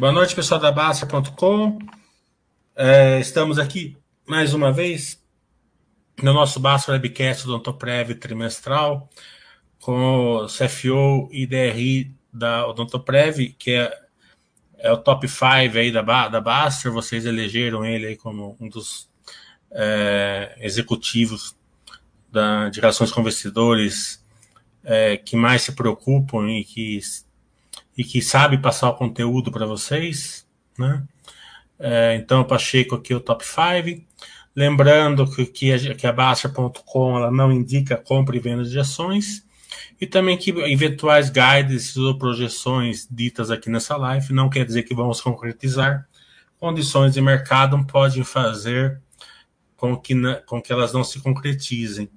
Boa noite, pessoal da Basta.com. É, estamos aqui mais uma vez no nosso Basta Webcast do Odontoprev trimestral com o CFO e DRI da Odontoprev, que é, é o top 5 aí da, da Baster. Vocês elegeram ele aí como um dos é, executivos da, de relações com investidores é, que mais se preocupam e que, e que sabe passar o conteúdo para vocês, né? É, então, Pacheco aqui o top 5. Lembrando que, que a, que a Baixa.com não indica compra e venda de ações. E também que eventuais guides ou projeções ditas aqui nessa live não quer dizer que vamos concretizar. Condições de mercado podem fazer com que, com que elas não se concretizem.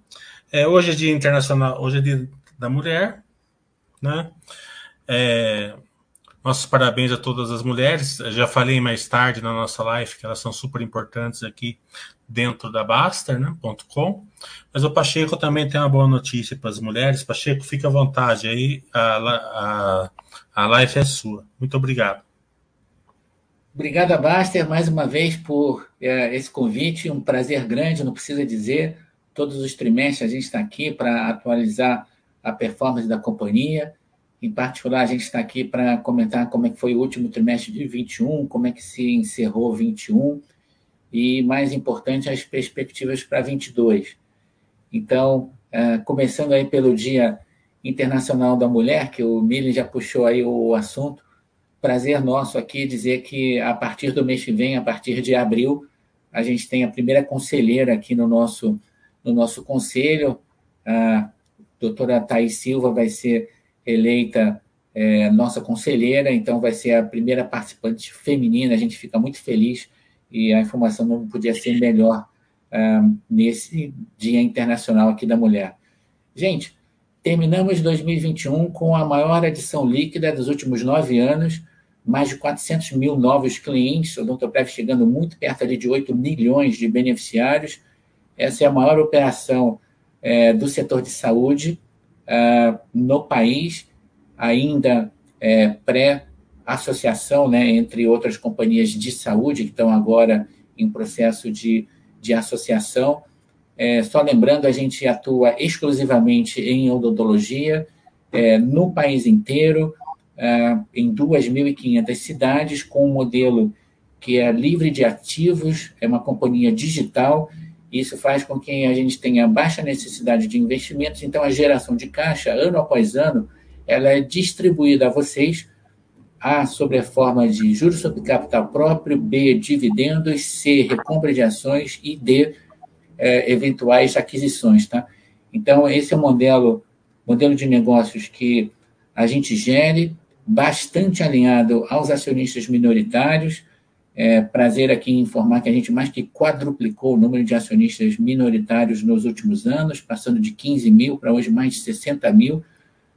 É, hoje é dia internacional, hoje é dia da mulher, né? É, nossos parabéns a todas as mulheres. Eu já falei mais tarde na nossa live que elas são super importantes aqui dentro da Baster, né? Mas o Pacheco também tem uma boa notícia para as mulheres. Pacheco, fica à vontade aí, a, a, a live é sua. Muito obrigado. Obrigado, Baster, mais uma vez por é, esse convite. Um prazer grande, não precisa dizer. Todos os trimestres a gente está aqui para atualizar a performance da companhia. Em particular, a gente está aqui para comentar como é que foi o último trimestre de 21, como é que se encerrou 21 e, mais importante, as perspectivas para 22. Então, é, começando aí pelo Dia Internacional da Mulher, que o Mili já puxou aí o assunto, prazer nosso aqui dizer que a partir do mês que vem, a partir de abril, a gente tem a primeira conselheira aqui no nosso, no nosso conselho. A doutora Thais Silva vai ser eleita é, nossa conselheira, então vai ser a primeira participante feminina. A gente fica muito feliz e a informação não podia ser melhor é, nesse Dia Internacional aqui da Mulher. Gente, terminamos 2021 com a maior adição líquida dos últimos nove anos mais de 400 mil novos clientes, o Odontoprev chegando muito perto ali de 8 milhões de beneficiários. Essa é a maior operação é, do setor de saúde é, no país, ainda é, pré-associação né, entre outras companhias de saúde que estão agora em processo de, de associação. É, só lembrando, a gente atua exclusivamente em odontologia é, no país inteiro, uh, em 2.500 cidades, com um modelo que é livre de ativos, é uma companhia digital. Isso faz com que a gente tenha baixa necessidade de investimentos. Então, a geração de caixa, ano após ano, ela é distribuída a vocês A, sobre a forma de juros sobre capital próprio, B, dividendos, C, recompra de ações e D, é, eventuais aquisições. Tá? Então, esse é o modelo, modelo de negócios que a gente gere bastante alinhado aos acionistas minoritários. É, prazer aqui informar que a gente mais que quadruplicou o número de acionistas minoritários nos últimos anos, passando de 15 mil para hoje mais de 60 mil,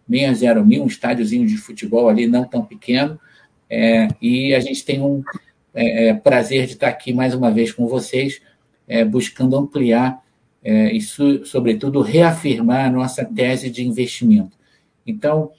60 mil, um estádiozinho de futebol ali não tão pequeno. É, e a gente tem um é, é prazer de estar aqui mais uma vez com vocês, é, buscando ampliar é, e, sobretudo, reafirmar a nossa tese de investimento. Então,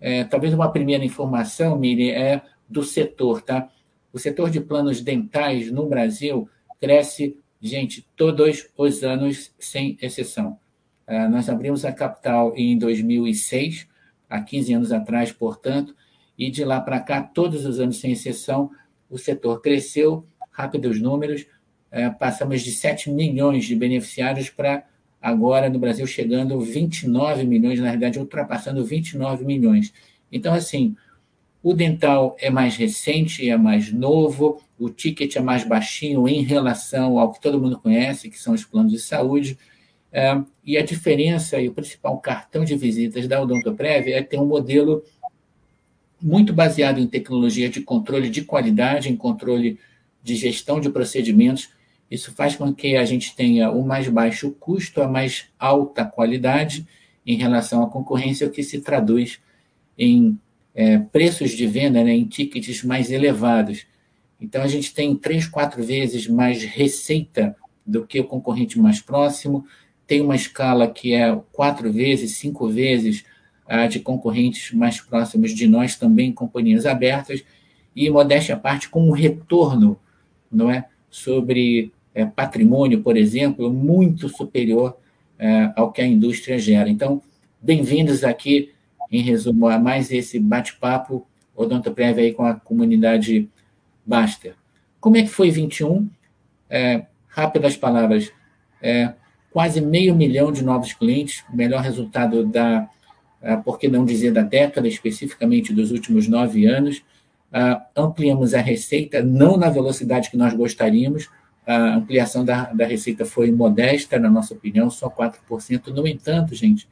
é, talvez uma primeira informação, Miri, é do setor, tá? O setor de planos dentais no Brasil cresce, gente, todos os anos, sem exceção. É, nós abrimos a capital em 2006, há 15 anos atrás, portanto, e de lá para cá, todos os anos, sem exceção, o setor cresceu, rápidos números, é, passamos de 7 milhões de beneficiários para agora no Brasil chegando 29 milhões, na verdade, ultrapassando 29 milhões. Então, assim, o dental é mais recente, é mais novo, o ticket é mais baixinho em relação ao que todo mundo conhece, que são os planos de saúde. É, e a diferença e o principal cartão de visitas da Odontoprev é ter um modelo muito baseado em tecnologia de controle de qualidade, em controle de gestão de procedimentos, isso faz com que a gente tenha o mais baixo custo, a mais alta qualidade em relação à concorrência, o que se traduz em é, preços de venda, né, em tickets mais elevados. Então, a gente tem três, quatro vezes mais receita do que o concorrente mais próximo, tem uma escala que é quatro vezes, cinco vezes a de concorrentes mais próximos de nós, também companhias abertas, e, modéstia à parte, com um retorno não é, sobre é, patrimônio, por exemplo, muito superior é, ao que a indústria gera. Então, bem-vindos aqui, em resumo, a mais esse bate-papo Odontoprev aí com a comunidade Baster. Como é que foi 21? É, rápidas palavras. É, quase meio milhão de novos clientes, melhor resultado da, é, por que não dizer da década, especificamente dos últimos nove anos. Uh, ampliamos a receita, não na velocidade que nós gostaríamos, a ampliação da, da receita foi modesta, na nossa opinião, só 4%. No entanto, gente,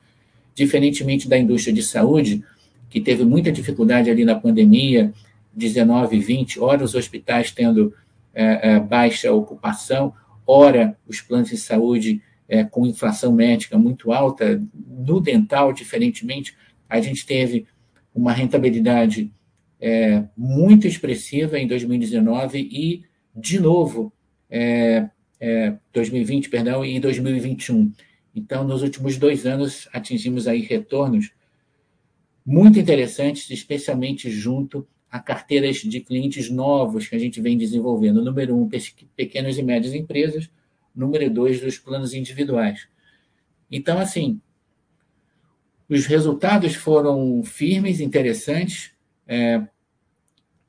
diferentemente da indústria de saúde, que teve muita dificuldade ali na pandemia, 19 e 20, ora os hospitais tendo é, é, baixa ocupação, ora os planos de saúde é, com inflação médica muito alta, no dental, diferentemente, a gente teve uma rentabilidade é, muito expressiva em 2019 e, de novo, é, 2020, perdão, e 2021. Então, nos últimos dois anos, atingimos aí retornos muito interessantes, especialmente junto a carteiras de clientes novos que a gente vem desenvolvendo. Número um, pequenas e médias empresas. Número dois, dos planos individuais. Então, assim, os resultados foram firmes, interessantes, é,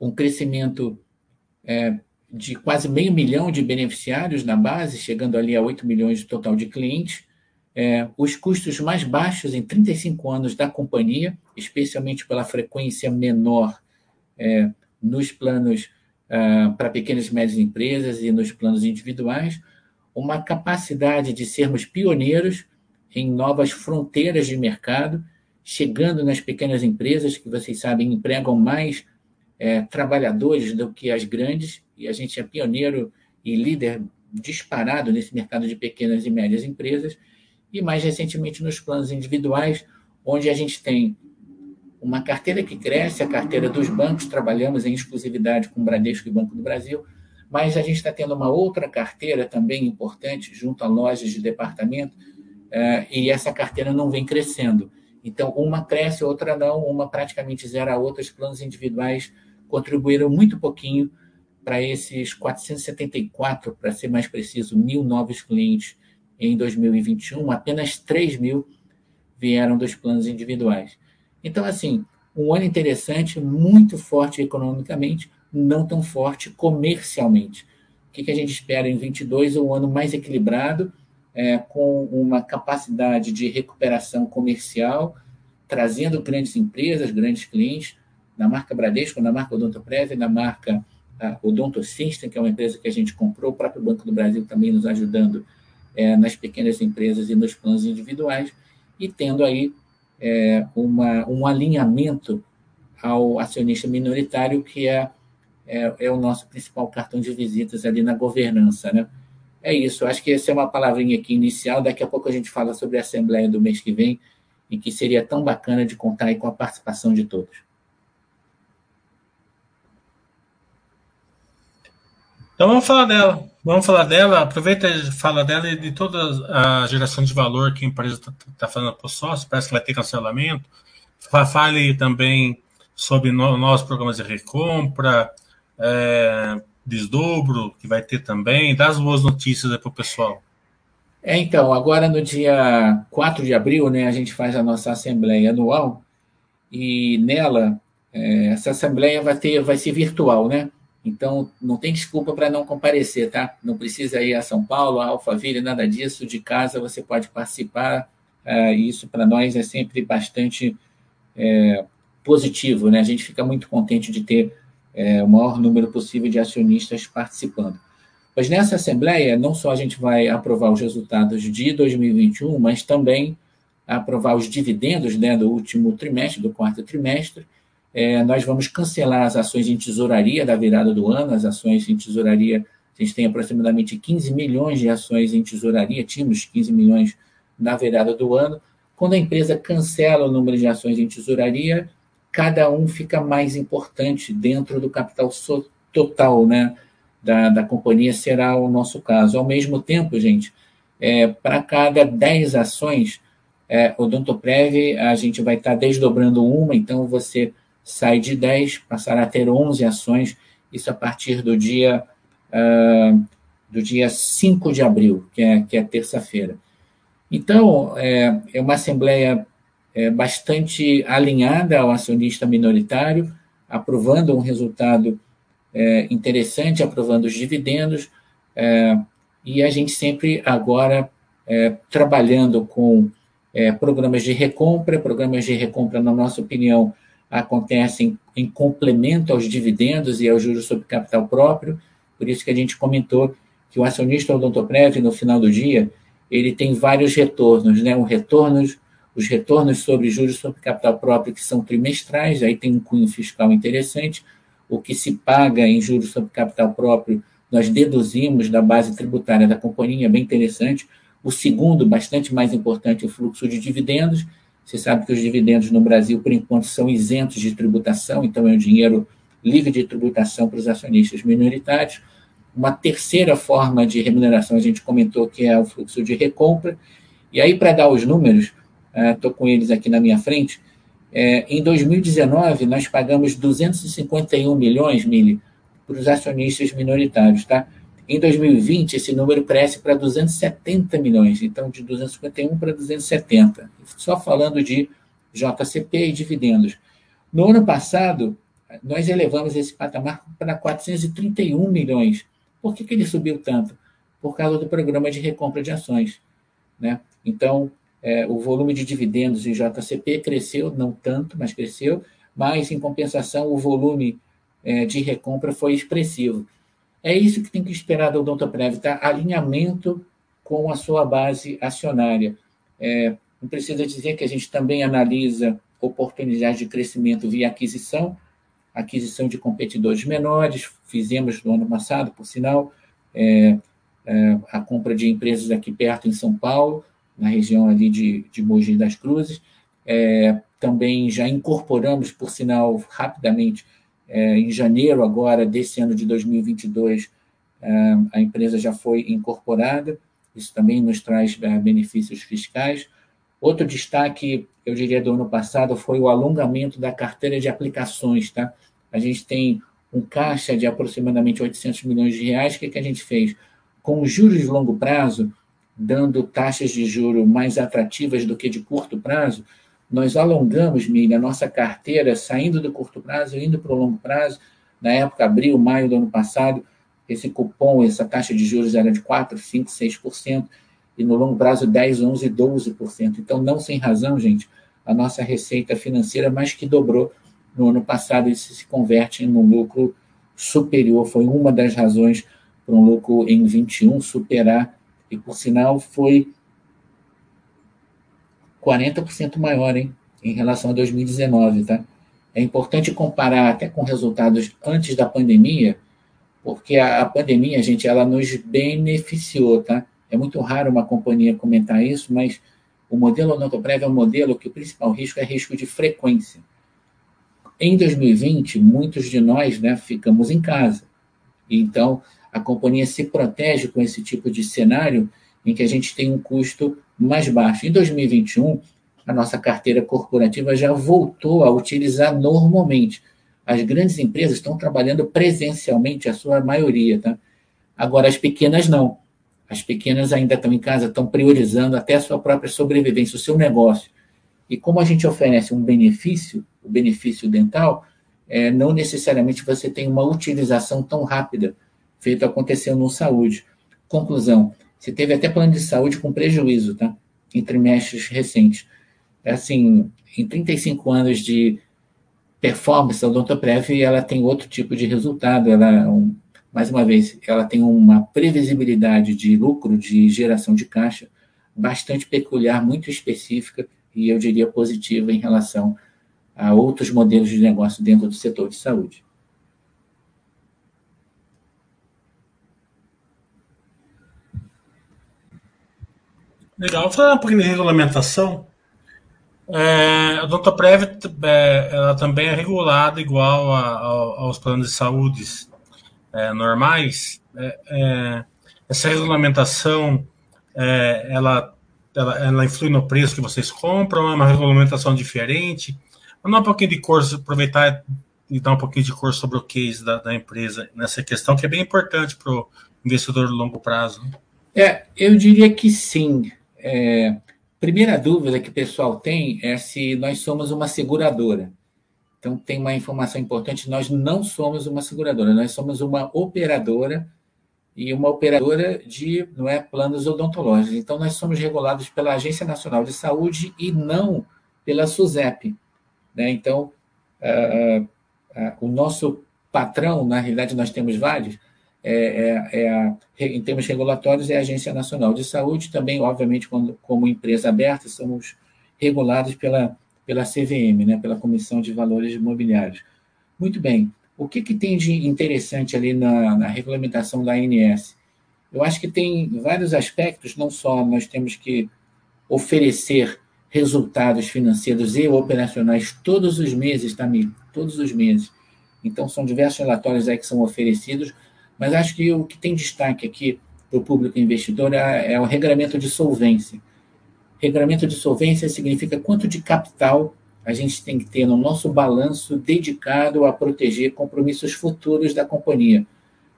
um crescimento é, de quase meio milhão de beneficiários na base, chegando ali a 8 milhões de total de clientes, é, os custos mais baixos em 35 anos da companhia, especialmente pela frequência menor é, nos planos é, para pequenas e médias empresas e nos planos individuais, uma capacidade de sermos pioneiros em novas fronteiras de mercado, chegando nas pequenas empresas, que vocês sabem empregam mais é, trabalhadores do que as grandes, e a gente é pioneiro e líder disparado nesse mercado de pequenas e médias empresas e mais recentemente nos planos individuais, onde a gente tem uma carteira que cresce, a carteira dos bancos, trabalhamos em exclusividade com Bradesco e Banco do Brasil, mas a gente está tendo uma outra carteira também importante junto a lojas de departamento, uh, e essa carteira não vem crescendo. Então, uma cresce, outra não, uma praticamente zero, a outra, os planos individuais contribuíram muito pouquinho para esses 474, para ser mais preciso, mil novos clientes em 2021, apenas 3 mil vieram dos planos individuais. Então, assim, um ano interessante, muito forte economicamente, não tão forte comercialmente. O que, a gente espera em 22 é um ano mais equilibrado, é, com uma capacidade de recuperação comercial, trazendo grandes empresas, grandes clientes, na marca Bradesco, na marca Odontoprev, na marca Odonto System, que é uma empresa que a gente comprou, o próprio Banco do Brasil também nos ajudando é, nas pequenas empresas e nos planos individuais, e tendo aí é, uma, um alinhamento ao acionista minoritário, que é, é, é, o nosso principal cartão de visitas ali na governança. Né? É isso, acho que essa é uma palavrinha aqui inicial, daqui a pouco a gente fala sobre a Assembleia do mês que vem, e que seria tão bacana de contar aí com a participação de todos. Então vamos falar dela. Vamos falar dela, aproveita e fala dela e de toda a geração de valor que a empresa está tá fazendo para o sócio, parece que vai ter cancelamento. Fale também sobre no, nossos programas de recompra, é, desdobro, que vai ter também. Dá as boas notícias para o pessoal. É, então, agora no dia 4 de abril, né, a gente faz a nossa assembleia anual e nela, é, essa assembleia vai, ter, vai ser virtual, né? Então, não tem desculpa para não comparecer, tá? Não precisa ir a São Paulo, a Alphaville, nada disso. De casa você pode participar. Uh, isso para nós é sempre bastante é, positivo, né? A gente fica muito contente de ter é, o maior número possível de acionistas participando. Mas nessa assembleia, não só a gente vai aprovar os resultados de 2021, mas também aprovar os dividendos né, do último trimestre, do quarto trimestre, é, nós vamos cancelar as ações em tesouraria da virada do ano, as ações em tesouraria, a gente tem aproximadamente 15 milhões de ações em tesouraria, tínhamos 15 milhões na virada do ano. Quando a empresa cancela o número de ações em tesouraria, cada um fica mais importante dentro do capital total né, da, da companhia, será o nosso caso. Ao mesmo tempo, gente, é, para cada 10 ações, é, o Odontoprev, a gente vai estar desdobrando uma, então você sai de 10, passará a ter 11 ações, isso a partir do dia, uh, do dia 5 de abril, que é, que é terça-feira. Então, é, é uma assembleia é, bastante alinhada ao acionista minoritário, aprovando um resultado é, interessante, aprovando os dividendos, é, e a gente sempre agora é, trabalhando com é, programas de recompra, programas de recompra, na nossa opinião, acontecem em complemento aos dividendos e aos juros sobre capital próprio, por isso que a gente comentou que o acionista Odontoprev, no final do dia, ele tem vários retornos, né? Um retornos, os retornos sobre juros sobre capital próprio, que são trimestrais, aí tem um cunho fiscal interessante, o que se paga em juros sobre capital próprio, nós deduzimos da base tributária da companhia, bem interessante. O segundo, bastante mais importante, o fluxo de dividendos. Você sabe que os dividendos no Brasil, por enquanto, são isentos de tributação, então é um dinheiro livre de tributação para os acionistas minoritários. Uma terceira forma de remuneração, a gente comentou que é o fluxo de recompra. E aí, para dar os números, estou uh, com eles aqui na minha frente, é, em 2019, nós pagamos 251 milhões, Mili, para os acionistas minoritários, tá? Em 2020, esse número cresce para 270 milhões, então de 251 para 270, só falando de JCP e dividendos. No ano passado, nós elevamos esse patamar para 431 milhões. Por que, que ele subiu tanto? Por causa do programa de recompra de ações. Né? Então, é, o volume de dividendos em JCP cresceu, não tanto, mas cresceu, mas, em compensação, o volume é, de recompra foi expressivo. É isso que tem que esperar da Odontoprev, tá? alinhamento com a sua base acionária. É, não precisa dizer que a gente também analisa oportunidades de crescimento via aquisição, aquisição de competidores menores, fizemos no ano passado, por sinal, é, é, a compra de empresas aqui perto em São Paulo, na região ali de, de Mogi das Cruzes. É, também já incorporamos, por sinal, rapidamente, é, em janeiro agora desse ano de 2022, é, a empresa já foi incorporada, isso também nos traz é, benefícios fiscais. Outro destaque, eu diria, do ano passado foi o alongamento da carteira de aplicações. Tá? A gente tem um caixa de aproximadamente 800 milhões de reais. O que, que a gente fez? Com juros de longo prazo, dando taxas de juro mais atrativas do que de curto prazo, nós alongamos, Miriam, a nossa carteira, saindo do curto prazo, indo para o longo prazo. Na época, abril, maio do ano passado, esse cupom, essa taxa de juros era de 4%, 5%, 6%, e no longo prazo 10%, 11%, 12%. Então, não sem razão, gente, a nossa receita financeira mais que dobrou no ano passado, isso se converte em um lucro superior. Foi uma das razões para um lucro em 21 superar e, por sinal, foi 40% maior, hein? Em relação a 2019, tá? É importante comparar até com resultados antes da pandemia, porque a, a pandemia, gente, ela nos beneficiou, tá? É muito raro uma companhia comentar isso, mas o modelo Odontoprev é um modelo que o principal risco é risco de frequência. Em 2020, muitos de nós né, ficamos em casa. Então, a companhia se protege com esse tipo de cenário em que a gente tem um custo mais baixo. Em 2021, a nossa carteira corporativa já voltou a utilizar normalmente. As grandes empresas estão trabalhando presencialmente, a sua maioria, tá? Agora, as pequenas não. As pequenas ainda estão em casa, estão priorizando até a sua própria sobrevivência, o seu negócio. E como a gente oferece um benefício, o benefício dental, é, não necessariamente você tem uma utilização tão rápida feito aconteceu no saúde. Conclusão, você teve até plano de saúde com prejuízo, tá? Em trimestres recentes. Assim, em 35 anos de performance, a Odontoprev, ela tem outro tipo de resultado. Ela, um, mais uma vez, ela tem uma previsibilidade de lucro, de geração de caixa, bastante peculiar, muito específica e eu diria positiva em relação a outros modelos de negócio dentro do setor de saúde. Legal. Falando um pouquinho de regulamentação, é, a Odontoprev é, ela também é regulada igual a, a, aos planos de saúde é, normais. É, é, essa regulamentação é, ela, ela, ela, influi no preço que vocês compram, é uma regulamentação diferente. dar um pouquinho de cor, aproveitar e dar um pouquinho de cor sobre o case da, da empresa nessa questão, que é bem importante para o investidor de longo prazo. É, eu diria que sim. É, primeira dúvida que o pessoal tem é se nós somos uma seguradora. Então, tem uma informação importante: nós não somos uma seguradora, nós somos uma operadora e uma operadora de não é, planos odontológicos. Então, nós somos regulados pela Agência Nacional de Saúde e não pela SUSEP. Né? Então, uh, uh, uh, o nosso patrão, na realidade, nós temos vários, é, é, é a, em termos regulatórios, é a Agência Nacional de Saúde, também, obviamente, quando, como empresa aberta, somos regulados pela pela CVM, né, pela Comissão de Valores Imobiliários. Muito bem. O que, que tem de interessante ali na, na regulamentação da ANS? Eu acho que tem vários aspectos, não só nós temos que oferecer resultados financeiros e operacionais todos os meses, tá, amigo? Todos os meses. Então, são diversos relatórios aí que são oferecidos, mas acho que o que tem destaque aqui para o público investidor é, é o regramento de solvência. Regulamento de solvência significa quanto de capital a gente tem que ter no nosso balanço dedicado a proteger compromissos futuros da companhia.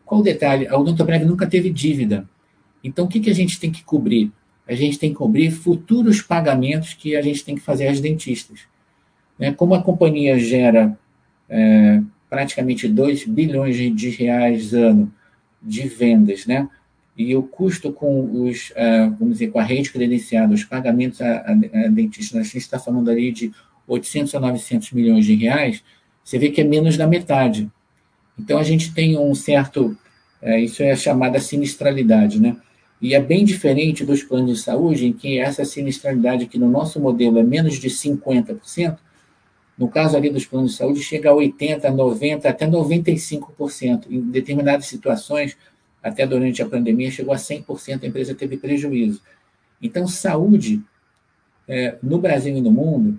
Qual o detalhe? A Odontoprev nunca teve dívida. Então, o que, que a gente tem que cobrir? A gente tem que cobrir futuros pagamentos que a gente tem que fazer às dentistas. Né? Como a companhia gera é, praticamente 2 bilhões de reais ano de vendas, né? e o custo com os, uh, vamos dizer, com a rede credenciada, os pagamentos a, a, a dentistas, a gente está falando ali de 800 a 900 milhões de reais, você vê que é menos da metade. Então, a gente tem um certo, uh, isso é chamada sinistralidade, né? E é bem diferente dos planos de saúde, em que essa sinistralidade, que no nosso modelo é menos de 50%, no caso ali dos planos de saúde, chega a 80%, 90%, até 95%. Em determinadas situações, até durante a pandemia, chegou a 100%, a empresa teve prejuízo. Então, saúde, é, no Brasil e no mundo,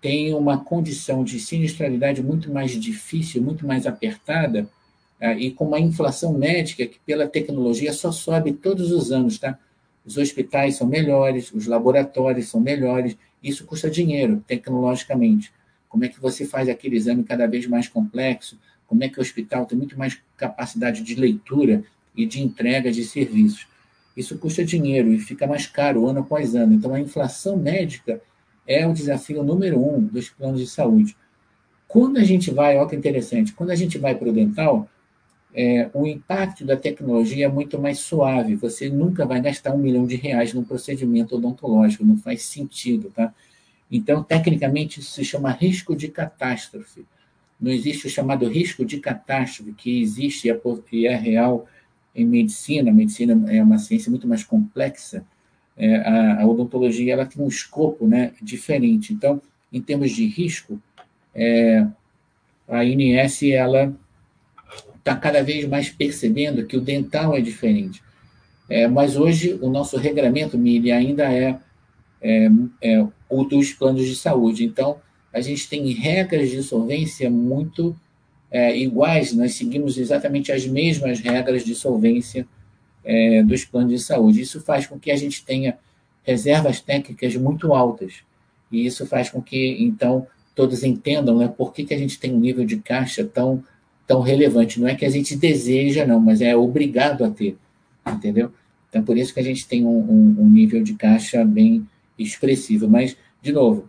tem uma condição de sinistralidade muito mais difícil, muito mais apertada, é, e com uma inflação médica que, pela tecnologia, só sobe todos os anos, tá? Os hospitais são melhores, os laboratórios são melhores, isso custa dinheiro, tecnologicamente. Como é que você faz aquele exame cada vez mais complexo? Como é que o hospital tem muito mais capacidade de leitura e de entrega de serviços. Isso custa dinheiro e fica mais caro ano após ano. Então, a inflação médica é o desafio número um dos planos de saúde. Quando a gente vai, olha que interessante, quando a gente vai para o dental, é, o impacto da tecnologia é muito mais suave. Você nunca vai gastar um milhão de reais num procedimento odontológico, não faz sentido, tá? Então, tecnicamente, isso se chama risco de catástrofe. Não existe o chamado risco de catástrofe, que existe e é real em medicina, a medicina é uma ciência muito mais complexa, é, a, odontologia ela tem um escopo né, diferente. Então, em termos de risco, é, a INS ela está cada vez mais percebendo que o dental é diferente. É, mas hoje o nosso regramento, Mili, ainda é, é, é, o dos planos de saúde. Então, a gente tem regras de solvência muito é, iguais, nós seguimos exatamente as mesmas regras de solvência é, dos planos de saúde. Isso faz com que a gente tenha reservas técnicas muito altas. E isso faz com que, então, todos entendam né, por que, que a gente tem um nível de caixa tão, tão relevante. Não é que a gente deseja, não, mas é obrigado a ter, entendeu? Então, por isso que a gente tem um, um, um nível de caixa bem expressivo. Mas, de novo,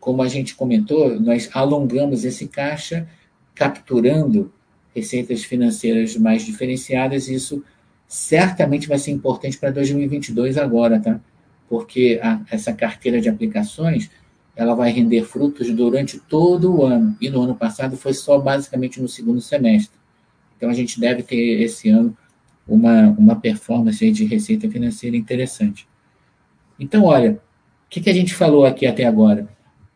como a gente comentou, nós alongamos esse caixa capturando receitas financeiras mais diferenciadas, isso certamente vai ser importante para 2022 agora, tá? Porque a, essa carteira de aplicações, ela vai render frutos durante todo o ano, e no ano passado foi só basicamente no segundo semestre. Então a gente deve ter esse ano uma, uma performance de receita financeira interessante. Então, olha, que, que a gente falou aqui até agora?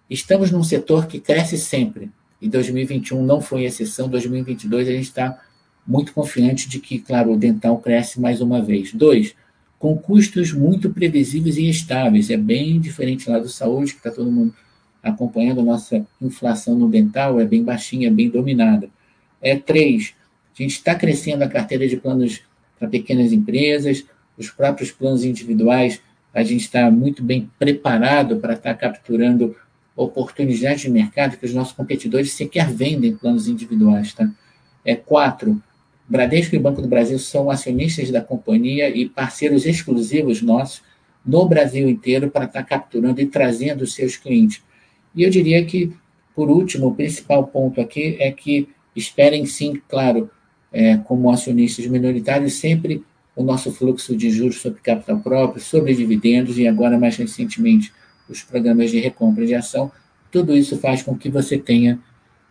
Estamos num setor que cresce sempre, e 2021 não foi exceção. 2022 a gente está muito confiante de que, claro, o dental cresce mais uma vez. Dois, com custos muito previsíveis e estáveis. É bem diferente lá do saúde, que está todo mundo acompanhando. Nossa inflação no dental é bem baixinha, bem dominada. É três, a gente está crescendo a carteira de planos para pequenas empresas, os próprios planos individuais, a gente está muito bem preparado para estar tá capturando oportunidade de mercado que os nossos competidores sequer vendem planos individuais. Tá? É, quatro, Bradesco e Banco do Brasil são acionistas da companhia e parceiros exclusivos nossos no Brasil inteiro para estar capturando e trazendo os seus clientes. E eu diria que, por último, o principal ponto aqui é que esperem sim, claro, é, como acionistas minoritários, sempre o nosso fluxo de juros sobre capital próprio, sobre dividendos e agora, mais recentemente, os programas de recompra de ação. Tudo isso faz com que você tenha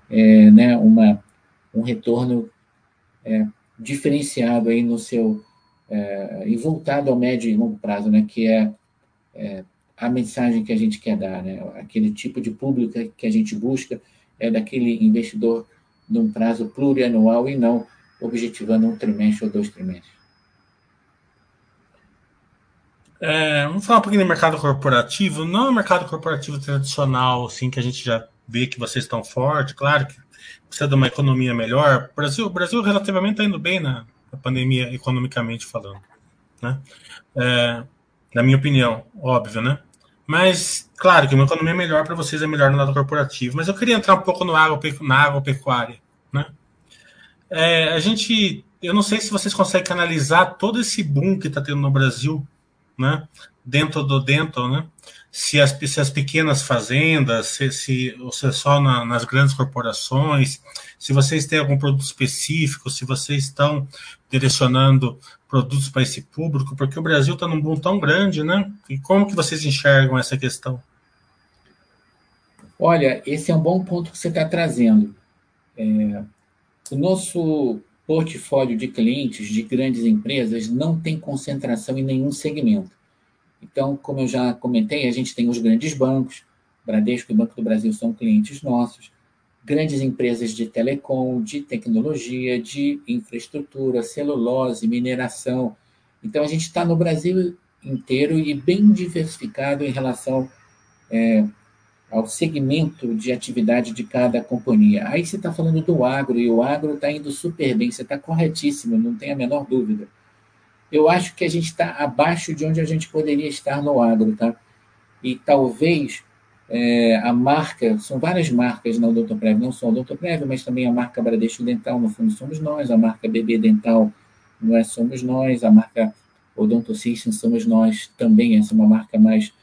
é, né, uma, um retorno é, diferenciado aí no seu é, e voltado ao médio e longo prazo, né, que é, é, a mensagem que a gente quer dar, né, aquele tipo de público que a gente busca é daquele investidor num prazo plurianual e não objetivando um trimestre ou dois trimestres. É, vamos falar um pouquinho do mercado corporativo. Não é um mercado corporativo tradicional, assim, que a gente já vê que vocês estão fortes. Claro que precisa de uma economia melhor. O Brasil, o Brasil relativamente está indo bem na, na, pandemia, economicamente falando. Né? É, na minha opinião, óbvio, né? Mas, claro que uma economia melhor para vocês é melhor no lado corporativo. Mas eu queria entrar um pouco no agro, na agropecuária. Né? É, a gente, eu não sei se vocês conseguem canalizar todo esse boom que está tendo no Brasil né? dentro do dentro, né? se, as, se as pequenas fazendas, se, se, ou se é só na, nas grandes corporações, se vocês têm algum produto específico, se vocês estão direcionando produtos para esse público, porque o Brasil está num boom tão grande, né? E como que vocês enxergam essa questão? Olha, esse é um bom ponto que você está trazendo. É, o nosso portfólio de clientes de grandes empresas não tem concentração em nenhum segmento. Então, como eu já comentei, a gente tem os grandes bancos, Bradesco e Banco do Brasil são clientes nossos, grandes empresas de telecom, de tecnologia, de infraestrutura, celulose, mineração. Então, a gente está no Brasil inteiro e bem diversificado em relação é, ao segmento de atividade de cada companhia. Aí você está falando do agro, e o agro está indo super bem, você está corretíssimo, não tem a menor dúvida. Eu acho que a gente está abaixo de onde a gente poderia estar no agro, tá? E talvez é, a marca, são várias marcas na Odontoprev, não só a Odontoprev, mas também a marca Bradesco Dental, no fundo somos nós, a marca BB Dental, não é somos nós, a marca Odonto System somos nós também, essa é uma marca mais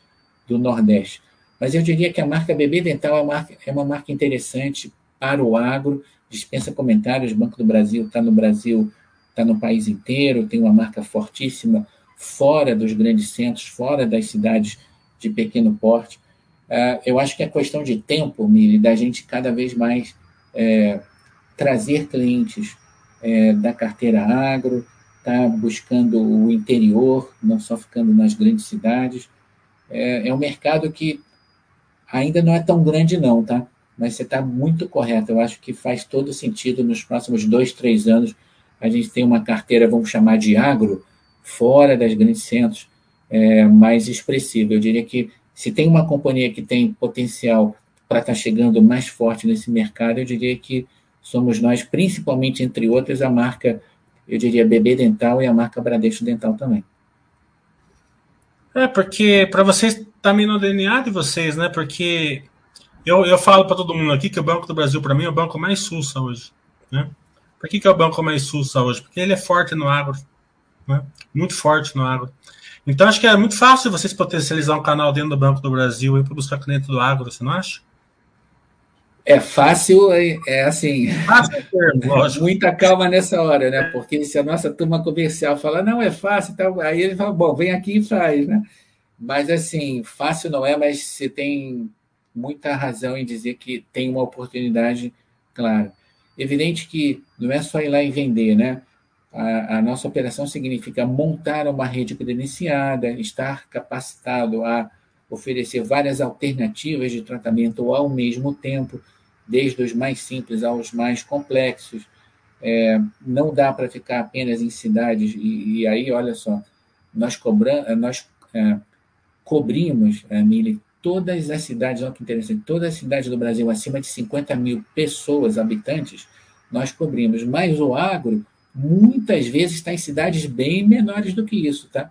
do Nordeste. Mas eu diria que a marca BB Dental é uma marca, é uma marca interessante para o agro, dispensa comentários, o Banco do Brasil está no Brasil, está no país inteiro, tem uma marca fortíssima fora dos grandes centros, fora das cidades de pequeno porte. Uh, eu acho que é questão de tempo, Mili, da gente cada vez mais é, trazer clientes é, da carteira agro, tá buscando o interior, não só ficando nas grandes cidades. É, é um mercado que ainda não é tão grande não, tá? Mas você está muito correto. Eu acho que faz todo sentido nos próximos dois, três anos a gente tem uma carteira, vamos chamar de agro, fora das grandes centros, é, mais expressiva. Eu diria que se tem uma companhia que tem potencial para estar tá chegando mais forte nesse mercado, eu diria que somos nós, principalmente entre outras, a marca, eu diria, BB Dental e a marca Bradesco Dental também. É, porque para vocês também no DNA de vocês, né? Porque eu, eu falo para todo mundo aqui que o Banco do Brasil, para mim, é o banco mais sussa hoje. Né? Por que, que é o banco mais sussa hoje? Porque ele é forte no agro. Né? Muito forte no agro. Então, acho que é muito fácil vocês potencializar um canal dentro do Banco do Brasil para buscar cliente do agro, você não acha? É fácil, é, é assim. Fácil, é muita calma nessa hora, né? Porque se a nossa turma comercial fala, não, é fácil, então, aí ele fala, bom, vem aqui e faz, né? Mas, assim, fácil não é, mas você tem muita razão em dizer que tem uma oportunidade, claro. Evidente que não é só ir lá e vender, né? A, a nossa operação significa montar uma rede credenciada, estar capacitado a oferecer várias alternativas de tratamento ao mesmo tempo, desde os mais simples aos mais complexos. É, não dá para ficar apenas em cidades, e, e aí, olha só, nós, cobramos, nós é, cobrimos, é, Mili, todas as cidades, olha que interessante, todas as cidades do Brasil acima de 50 mil pessoas, habitantes, nós cobrimos. Mas o agro, muitas vezes, está em cidades bem menores do que isso, tá?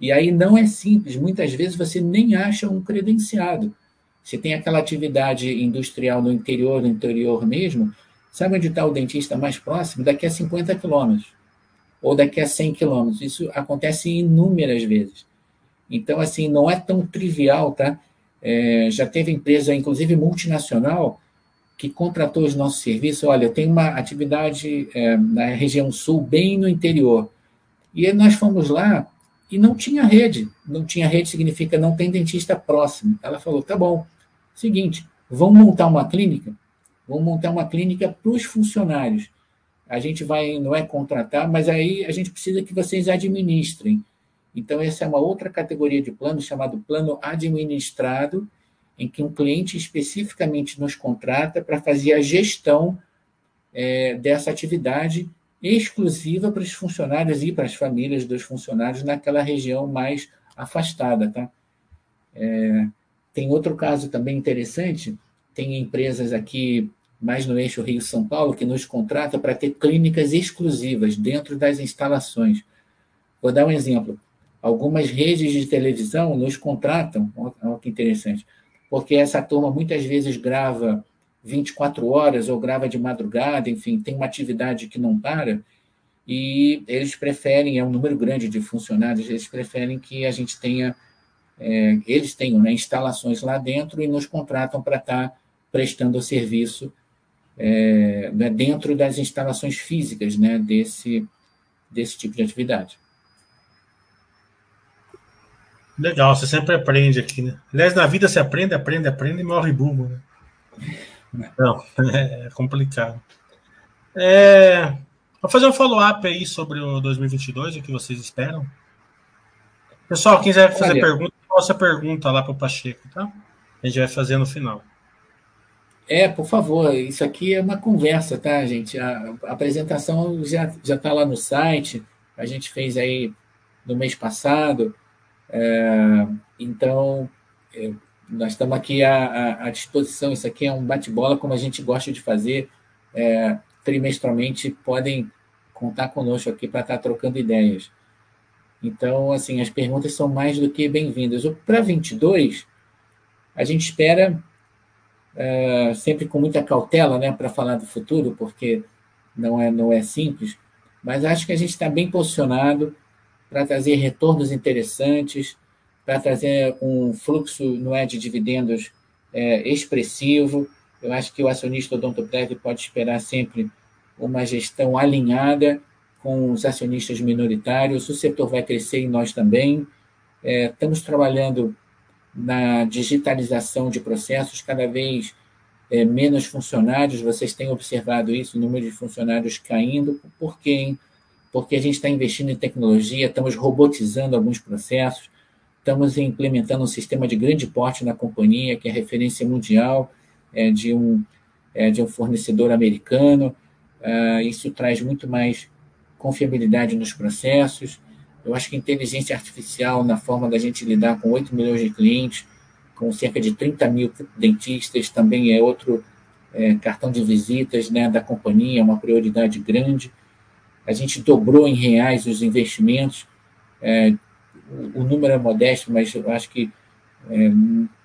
E aí não é simples, muitas vezes você nem acha um credenciado. Se tem aquela atividade industrial no interior, no interior mesmo, sabe onde está o dentista mais próximo? Daqui a 50 quilômetros, ou daqui a 100 quilômetros. Isso acontece inúmeras vezes. Então, assim, não é tão trivial, tá? É, já teve empresa, inclusive multinacional, que contratou os nossos serviços. Olha, tenho uma atividade é, na região sul, bem no interior. E nós fomos lá e não tinha rede. Não tinha rede significa não tem dentista próximo. Ela falou: tá bom, seguinte, vamos montar uma clínica? Vamos montar uma clínica para os funcionários. A gente vai, não é contratar, mas aí a gente precisa que vocês administrem. Então, essa é uma outra categoria de plano, chamado plano administrado, em que um cliente especificamente nos contrata para fazer a gestão é, dessa atividade exclusiva para os funcionários e para as famílias dos funcionários naquela região mais afastada. Tá? É, tem outro caso também interessante, tem empresas aqui mais no eixo Rio-São Paulo que nos contratam para ter clínicas exclusivas dentro das instalações. Vou dar um exemplo. Algumas redes de televisão nos contratam, olha que interessante, porque essa turma muitas vezes grava 24 horas ou grava de madrugada, enfim, tem uma atividade que não para, e eles preferem, é um número grande de funcionários, eles preferem que a gente tenha, é, eles tenham né, instalações lá dentro e nos contratam para estar tá prestando o serviço é, né, dentro das instalações físicas né, desse, desse tipo de atividade. Legal, você sempre aprende aqui, né? Aliás, na vida você aprende, aprende, aprende e morre burro, né? Não, é complicado. É, vou fazer um follow-up aí sobre o 2022, o que vocês esperam. Pessoal, quem quiser fazer Olha, pergunta, faça pergunta lá para o Pacheco, tá? A gente vai fazer no final. É, por favor, isso aqui é uma conversa, tá, gente? A, a apresentação já está lá no site, a gente fez aí no mês passado. É, então, é, nós estamos aqui à, à, disposição. Isso aqui é um bate-bola, como a gente gosta de fazer é, trimestralmente. Podem contar conosco aqui para estar tá trocando ideias. Então, assim, as perguntas são mais do que bem-vindas. Para 22, a gente espera, é, sempre com muita cautela, né, para falar do futuro, porque não é, não é simples, mas acho que a gente está bem posicionado para trazer retornos interessantes, para trazer um fluxo não é, de dividendos é, expressivo. Eu acho que o acionista Odontoprev pode esperar sempre uma gestão alinhada com os acionistas minoritários. O setor vai crescer e nós também. É, estamos trabalhando na digitalização de processos, cada vez é, menos funcionários. Vocês têm observado isso, o número de funcionários caindo. Por quê? Hein? Porque a gente está investindo em tecnologia, estamos robotizando alguns processos, estamos implementando um sistema de grande porte na companhia, que é referência mundial é, de, um, é, de um fornecedor americano. Uh, isso traz muito mais confiabilidade nos processos. Eu acho que inteligência artificial, na forma da gente lidar com 8 milhões de clientes, com cerca de 30 mil dentistas, também é outro é, cartão de visitas né, da companhia, uma prioridade grande a gente dobrou em reais os investimentos. É, o, número é modesto, mas eu acho que é,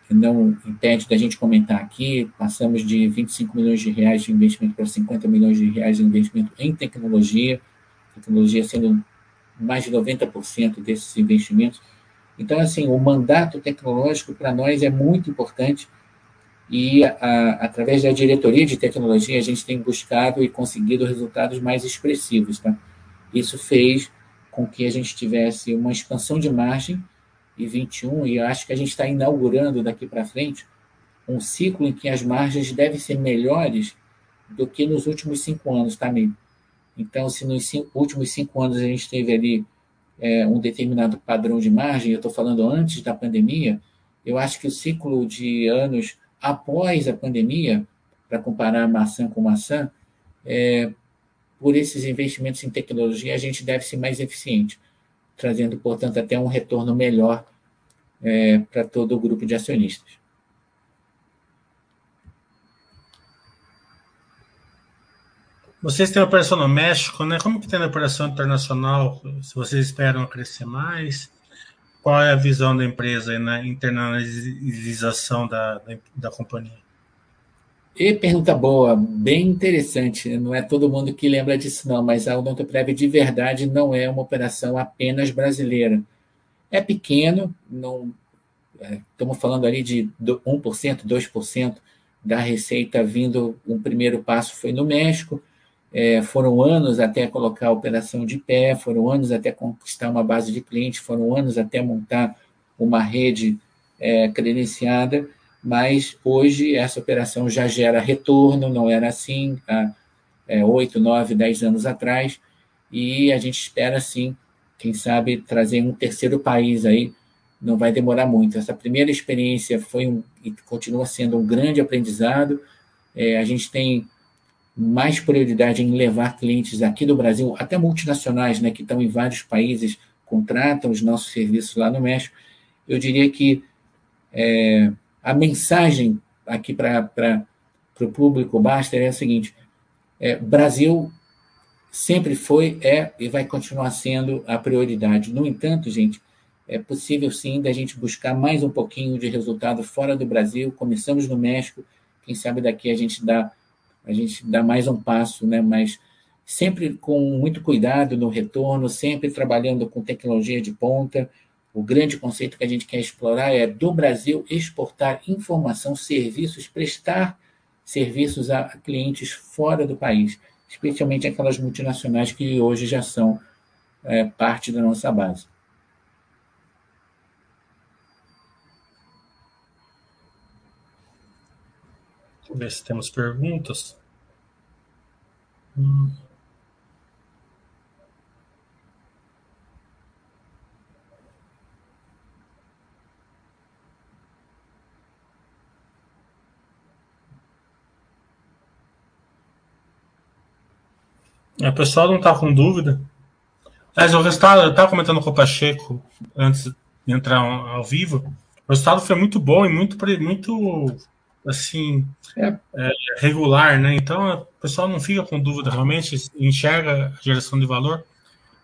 não impede da gente comentar aqui. Passamos de 25 milhões de reais de investimento para 50 milhões de reais de investimento em tecnologia, tecnologia sendo mais de 90% desses investimentos. Então, assim, o mandato tecnológico para nós é muito importante e a, através da diretoria de tecnologia a gente tem buscado e conseguido resultados mais expressivos. Tá? Isso fez com que a gente tivesse uma expansão de margem em 21 e acho que a gente está inaugurando daqui para frente um ciclo em que as margens devem ser melhores do que nos últimos cinco anos, tá, amigo? Então, se nos cinco, últimos cinco anos a gente teve ali é, um determinado padrão de margem, eu estou falando antes da pandemia, eu acho que o ciclo de anos após a pandemia, para comparar maçã com maçã, é, por esses investimentos em tecnologia, a gente deve ser mais eficiente, trazendo, portanto, até um retorno melhor é, para todo o grupo de acionistas. Vocês têm operação no México, né? Como que tem na operação internacional? Se vocês esperam crescer mais? Qual é a visão da empresa na internalização da, da, da companhia? E pergunta boa, bem interessante. Não é todo mundo que lembra disso, não, mas a Odontoprev de verdade não é uma operação apenas brasileira. É pequeno, não, é, estamos falando ali de 1%, 2% da receita vindo. Um primeiro passo foi no México, é, foram anos até colocar a operação de pé, foram anos até conquistar uma base de clientes, foram anos até montar uma rede é, credenciada, mas hoje essa operação já gera retorno, não era assim há é, 8, 9, 10 anos atrás, e a gente espera sim, quem sabe, trazer um terceiro país aí, não vai demorar muito. Essa primeira experiência foi um, e continua sendo um grande aprendizado, é, a gente tem mais prioridade em levar clientes aqui do Brasil, até multinacionais, né, que estão em vários países, contratam os nossos serviços lá no México. Eu diria que é, a mensagem aqui para o público Baster é a seguinte: é, Brasil sempre foi, é e vai continuar sendo a prioridade. No entanto, gente, é possível sim da gente buscar mais um pouquinho de resultado fora do Brasil. Começamos no México, quem sabe daqui a gente dá a gente dá mais um passo, né? mas sempre com muito cuidado no retorno, sempre trabalhando com tecnologia de ponta. O grande conceito que a gente quer explorar é do Brasil exportar informação, serviços, prestar serviços a clientes fora do país, especialmente aquelas multinacionais que hoje já são é, parte da nossa base. Vamos ver se temos perguntas. Hum. O pessoal não está com dúvida. Mas o resultado, eu estava comentando com o Pacheco antes de entrar ao vivo. O resultado foi muito bom e muito, muito assim é. É, regular, né? Então o pessoal não fica com dúvida, realmente enxerga a geração de valor.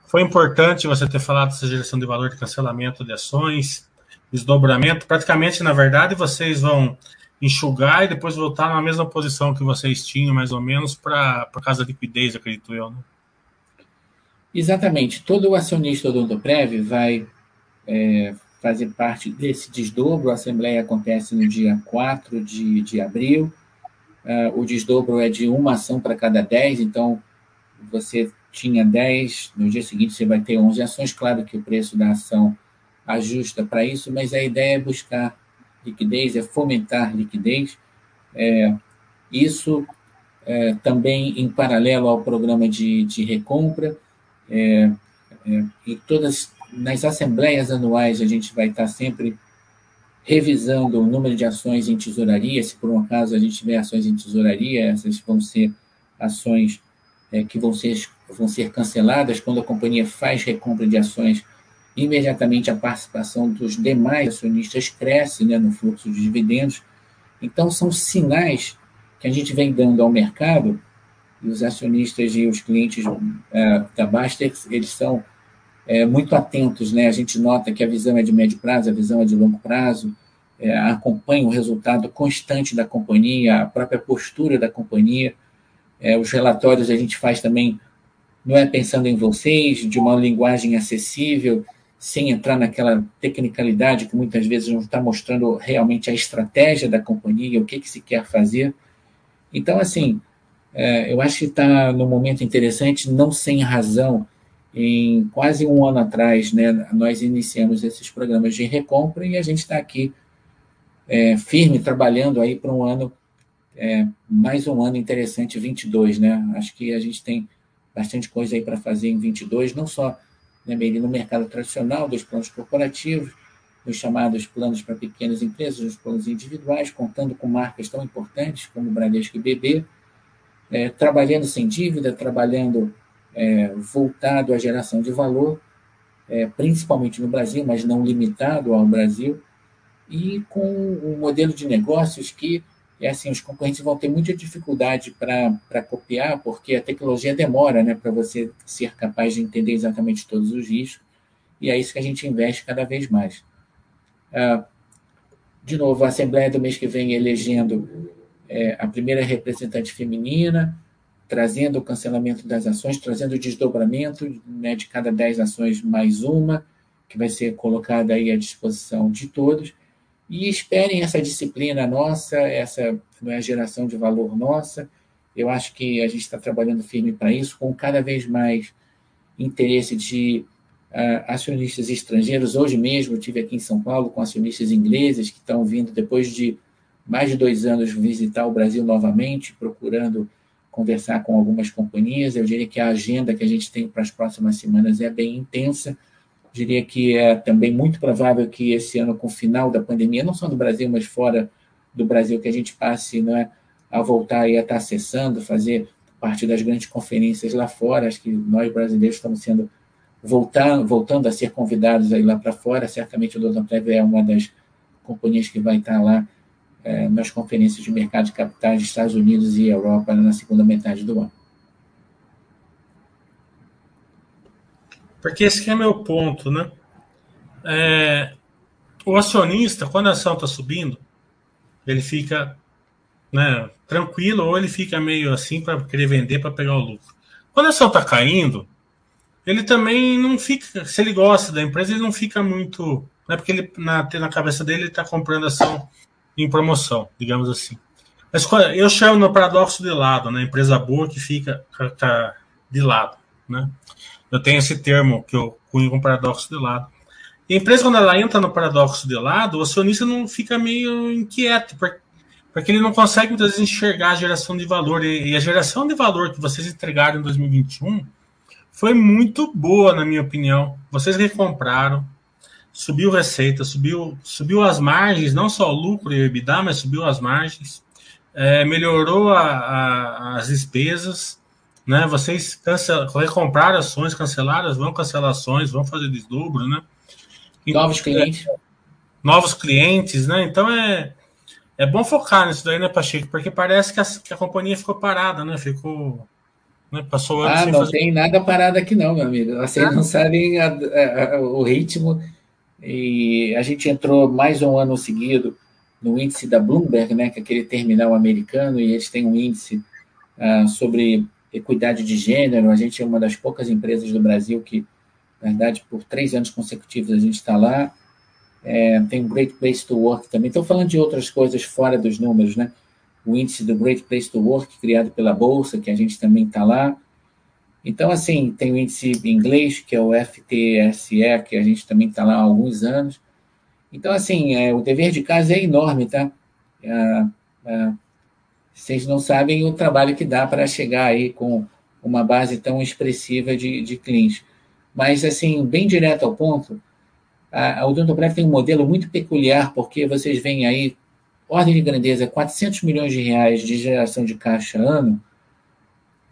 Foi importante você ter falado dessa geração de valor de cancelamento de ações, desdobramento. Praticamente, na verdade, vocês vão enxugar e depois voltar na mesma posição que vocês tinham, mais ou menos, para por causa da liquidez, acredito eu. Né? Exatamente. Todo o acionista do Odontoprev vai é, fazer parte desse desdobro. A Assembleia acontece no dia 4 de, de abril. Uh, o desdobro é de uma ação para cada 10, então você tinha 10, no dia seguinte você vai ter 11 ações. Claro que o preço da ação ajusta para isso, mas a ideia é buscar liquidez, é fomentar liquidez. É, isso é, também em paralelo ao programa de, de recompra. É, é e todas nas assembleias anuais a gente vai estar sempre revisando o número de ações em tesouraria. Se por um acaso a gente tiver ações em tesouraria, essas vão ser ações é, que vão ser, vão ser canceladas. Quando a companhia faz recompra de ações, imediatamente a participação dos demais acionistas cresce né, no fluxo de dividendos. Então, são sinais que a gente vem dando ao mercado, e os acionistas e os clientes é, da Baster, eles são é, muito atentos, né? A gente nota que a visão é de médio prazo, a visão é de longo prazo, é, acompanha o resultado constante da companhia, a própria postura da companhia. É, os relatórios a gente faz também, não é pensando em vocês, de uma linguagem acessível, sem entrar naquela tecnicalidade que muitas vezes não está mostrando realmente a estratégia da companhia, o que, que se quer fazer. Então, assim, é, eu acho que está no momento interessante, não sem razão, em quase um ano atrás, né, nós iniciamos esses programas de recompra e a gente está aqui é, firme, trabalhando aí para um ano, é, mais um ano interessante, 22, né? Acho que a gente tem bastante coisa aí para fazer em 22, não só né, no mercado tradicional dos planos corporativos, nos chamados planos para pequenas empresas, os planos individuais, contando com marcas tão importantes como Bradesco e BB, é, trabalhando sem dívida, trabalhando é, voltado à geração de valor, é, principalmente no Brasil, mas não limitado ao Brasil, e com um modelo de negócios que é assim, os concorrentes vão ter muita dificuldade para copiar, porque a tecnologia demora né, para você ser capaz de entender exatamente todos os riscos. e é isso que a gente investe cada vez mais. Ah, de novo, a Assembleia do mês que vem elegendo é, a primeira representante feminina, trazendo o cancelamento das ações, trazendo o desdobramento né, de cada 10 ações mais uma, que vai ser colocada aí à disposição de todos. E esperem essa disciplina nossa, essa não é, geração de valor nossa. Eu acho que a gente está trabalhando firme para isso, com cada vez mais interesse de uh, acionistas estrangeiros. Hoje mesmo tive aqui em São Paulo com acionistas ingleses que estão vindo depois de mais de dois anos visitar o Brasil novamente, procurando conversar com algumas companhias. Eu diria que a agenda que a gente tem para as próximas semanas é bem intensa. Eu diria que é também muito provável que esse ano, com o final da pandemia, não só no Brasil, mas fora do Brasil, que a gente passe é, a voltar e a estar acessando, fazer parte das grandes conferências lá fora. Acho que nós brasileiros estamos sendo voltando, voltando a ser convidados aí lá para fora. Certamente o Doutor Prev é uma das companhias que vai estar lá é, nas conferências de mercado de capitais dos Estados Unidos e Europa na segunda metade do ano. Porque esse é meu ponto, né? É, o acionista, quando a ação está subindo, ele fica né, tranquilo ou ele fica meio assim para querer vender para pegar o lucro. Quando a ação está caindo, ele também não fica, se ele gosta da empresa, ele não fica muito. Né, porque ele, na, na cabeça dele ele está comprando ação em promoção, digamos assim. Mas eu chamo no paradoxo de lado, né? Empresa boa que fica tá de lado, né? Eu tenho esse termo que eu cunho com paradoxo de lado. E a empresa, quando ela entra no paradoxo de lado, o acionista não fica meio inquieto, porque ele não consegue muitas vezes enxergar a geração de valor. E a geração de valor que vocês entregaram em 2021 foi muito boa, na minha opinião. Vocês recompraram, subiu receita, subiu, subiu as margens, não só o lucro e EBITDA, mas subiu as margens, é, melhorou a, a, as despesas, né? Vocês cancel, recompraram ações, cancelaram, vão cancelar ações, vão fazer desdobro, né? Novos clientes. É, novos clientes, né? Então é, é bom focar nisso daí, né, Pacheco? Porque parece que a, que a companhia ficou parada, né? Ficou né? Passou ah, não fazer... tem nada parado aqui não, meu amigo. Vocês não sabem a, o ritmo e a gente entrou mais um ano seguido no índice da Bloomberg, né, que é aquele terminal americano, e eles têm um índice uh, sobre equidade de gênero. A gente é uma das poucas empresas do Brasil que, na verdade, por três anos consecutivos a gente está lá. É, tem o Great Place to Work também. Estou falando de outras coisas fora dos números, né? O índice do Great Place to Work, criado pela Bolsa, que a gente também está lá. Então, assim, tem o índice inglês, que é o FTSE, que a gente também está lá há alguns anos. Então, assim, é, o dever de casa é enorme, tá? É, é, vocês não sabem o trabalho que dá para chegar aí com uma base tão expressiva de, de clientes. Mas, assim, bem direto ao ponto, a, a Odontoprev tem um modelo muito peculiar, porque vocês veem aí, ordem de grandeza, 400 milhões de reais de geração de caixa ano,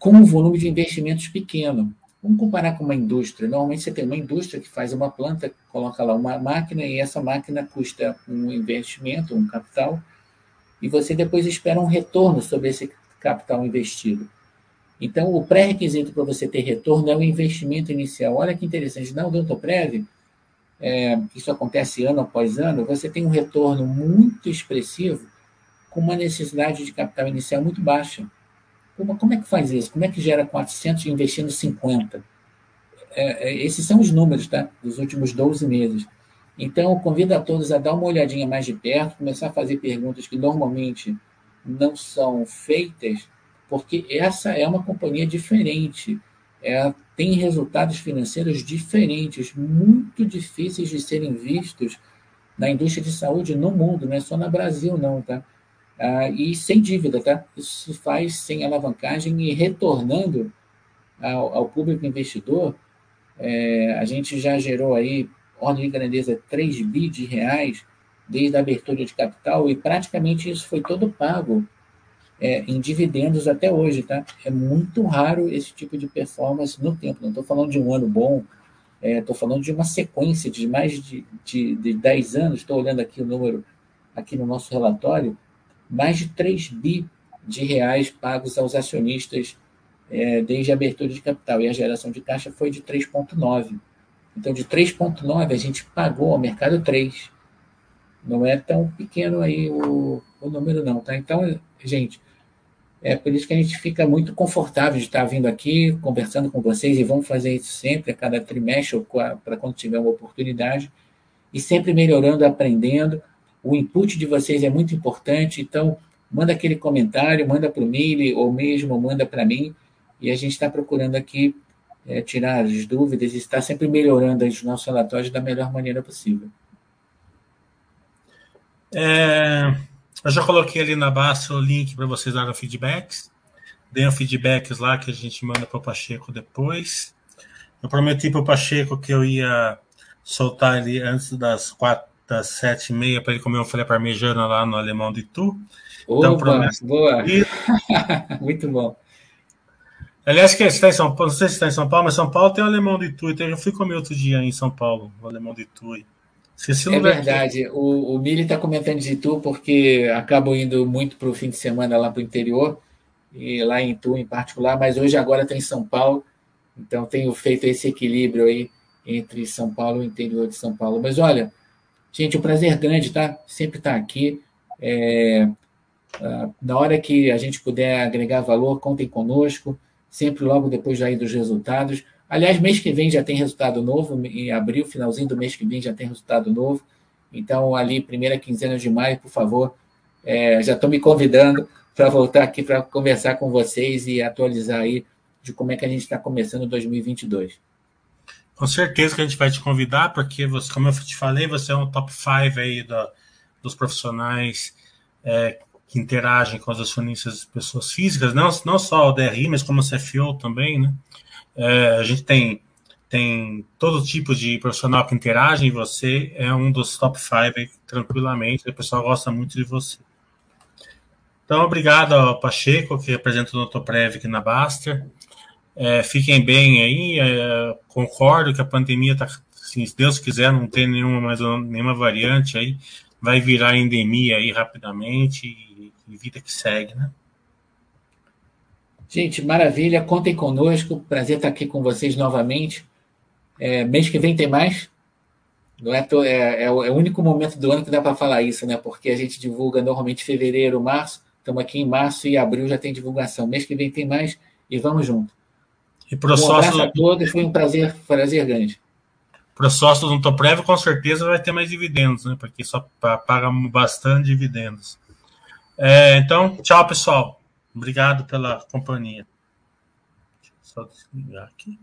com um volume de investimentos pequeno. Vamos comparar com uma indústria. Normalmente você tem uma indústria que faz uma planta, coloca lá uma máquina e essa máquina custa um investimento, um capital, e você depois espera um retorno sobre esse capital investido. Então, o pré-requisito para você ter retorno é o investimento inicial. Olha que interessante. Na Odontoprev, é, isso acontece ano após ano, você tem um retorno muito expressivo com uma necessidade de capital inicial muito baixa. Como, é que faz isso? Como é que gera 400 investindo 50? É, é, esses são os números tá? dos últimos 12 meses. Então, convido a todos a dar uma olhadinha mais de perto, começar a fazer perguntas que normalmente não são feitas, porque essa é uma companhia diferente. Ela tem resultados financeiros diferentes, muito difíceis de serem vistos na indústria de saúde no mundo, não é só no Brasil, não, tá? Ah, e sem dívida, tá? Isso se faz sem alavancagem e retornando ao, ao público investidor, é, a gente já gerou aí ordem de grandeza 3 bi de reais desde a abertura de capital e praticamente isso foi todo pago é, em dividendos até hoje, tá? É muito raro esse tipo de performance no tempo. Não estou falando de um ano bom, estou é, falando de uma sequência de mais de, de, de 10 anos. Estou olhando aqui o número aqui no nosso relatório mais de 3 bi de reais pagos aos acionistas é, desde a abertura de capital, e a geração de caixa foi de 3,9. Então, de 3,9 a gente pagou ao mercado 3. Não é tão pequeno aí o, o número, não, tá? Então, gente, é por isso que a gente fica muito confortável de estar vindo aqui, conversando com vocês, e vamos fazer isso sempre, a cada trimestre, ou para quando tiver uma oportunidade, e sempre melhorando, aprendendo. O input de vocês é muito importante, então manda aquele comentário, manda para o Mili, ou mesmo manda para mim, e a gente está procurando aqui é, tirar as dúvidas e estar sempre melhorando os nossos relatórios da melhor maneira possível. É, eu já coloquei ali na base o link para vocês darem feedbacks. Deem feedbacks lá que a gente manda para o Pacheco depois. Eu prometi para o Pacheco que eu ia soltar ele antes das quatro, das sete e meia para ele comer um filé parmejana lá no Alemão de Tu. Então, Opa, boa! Muito bom. Aliás, que está em São Paulo, não sei se está em São Paulo, mas São Paulo tem o Alemão de Tu. Então eu fui comer outro dia em São Paulo, o Alemão de Tu. é verdade. O, o Mili está comentando de Itu porque acabo indo muito para o fim de semana lá para o interior, e lá em Itu em particular, mas hoje agora está em São Paulo, então tenho feito esse equilíbrio aí entre São Paulo e o interior de São Paulo. Mas olha, gente, um prazer grande, tá? Sempre estar tá aqui. É, na hora que a gente puder agregar valor, contem conosco sempre logo depois aí dos resultados. Aliás, mês que vem já tem resultado novo, em abril, finalzinho do mês que vem já tem resultado novo. Então, ali, primeira quinzena de maio, por favor, é, já estou me convidando para voltar aqui para conversar com vocês e atualizar aí de como é que a gente está começando 2022. Com certeza que a gente vai te convidar, porque, você, como eu te falei, você é um top 5 aí da, dos profissionais é, que interagem com as acionistas pessoas físicas, não, não só o DRI, mas como o CFO também, né? É, a gente tem, tem todo tipo de profissional que interage e você é um dos top 5 tranquilamente, o pessoal gosta muito de você. Então, obrigado ao Pacheco, que apresenta o Notoprev aqui na Baster. É, fiquem bem aí, é, concordo que a pandemia está, se Deus quiser, não tem nenhuma, mais, nenhuma variante aí, vai virar endemia aí rapidamente e vida que segue, né? Gente, maravilha. Contem conosco. Prazer estar aqui com vocês novamente. É, mês que vem tem mais. Não é, é, é, o, é o único momento do ano que dá para falar isso, né? Porque a gente divulga normalmente fevereiro, março. Estamos aqui em março e abril já tem divulgação. Mês que vem tem mais e vamos junto. E para um abraço a todos. Foi um prazer, prazer grande. Para os sócios do Toprev, com certeza vai ter mais dividendos, né? Porque só paga bastante dividendos. É, então, tchau, pessoal. Obrigado pela companhia. Deixa eu só desligar aqui.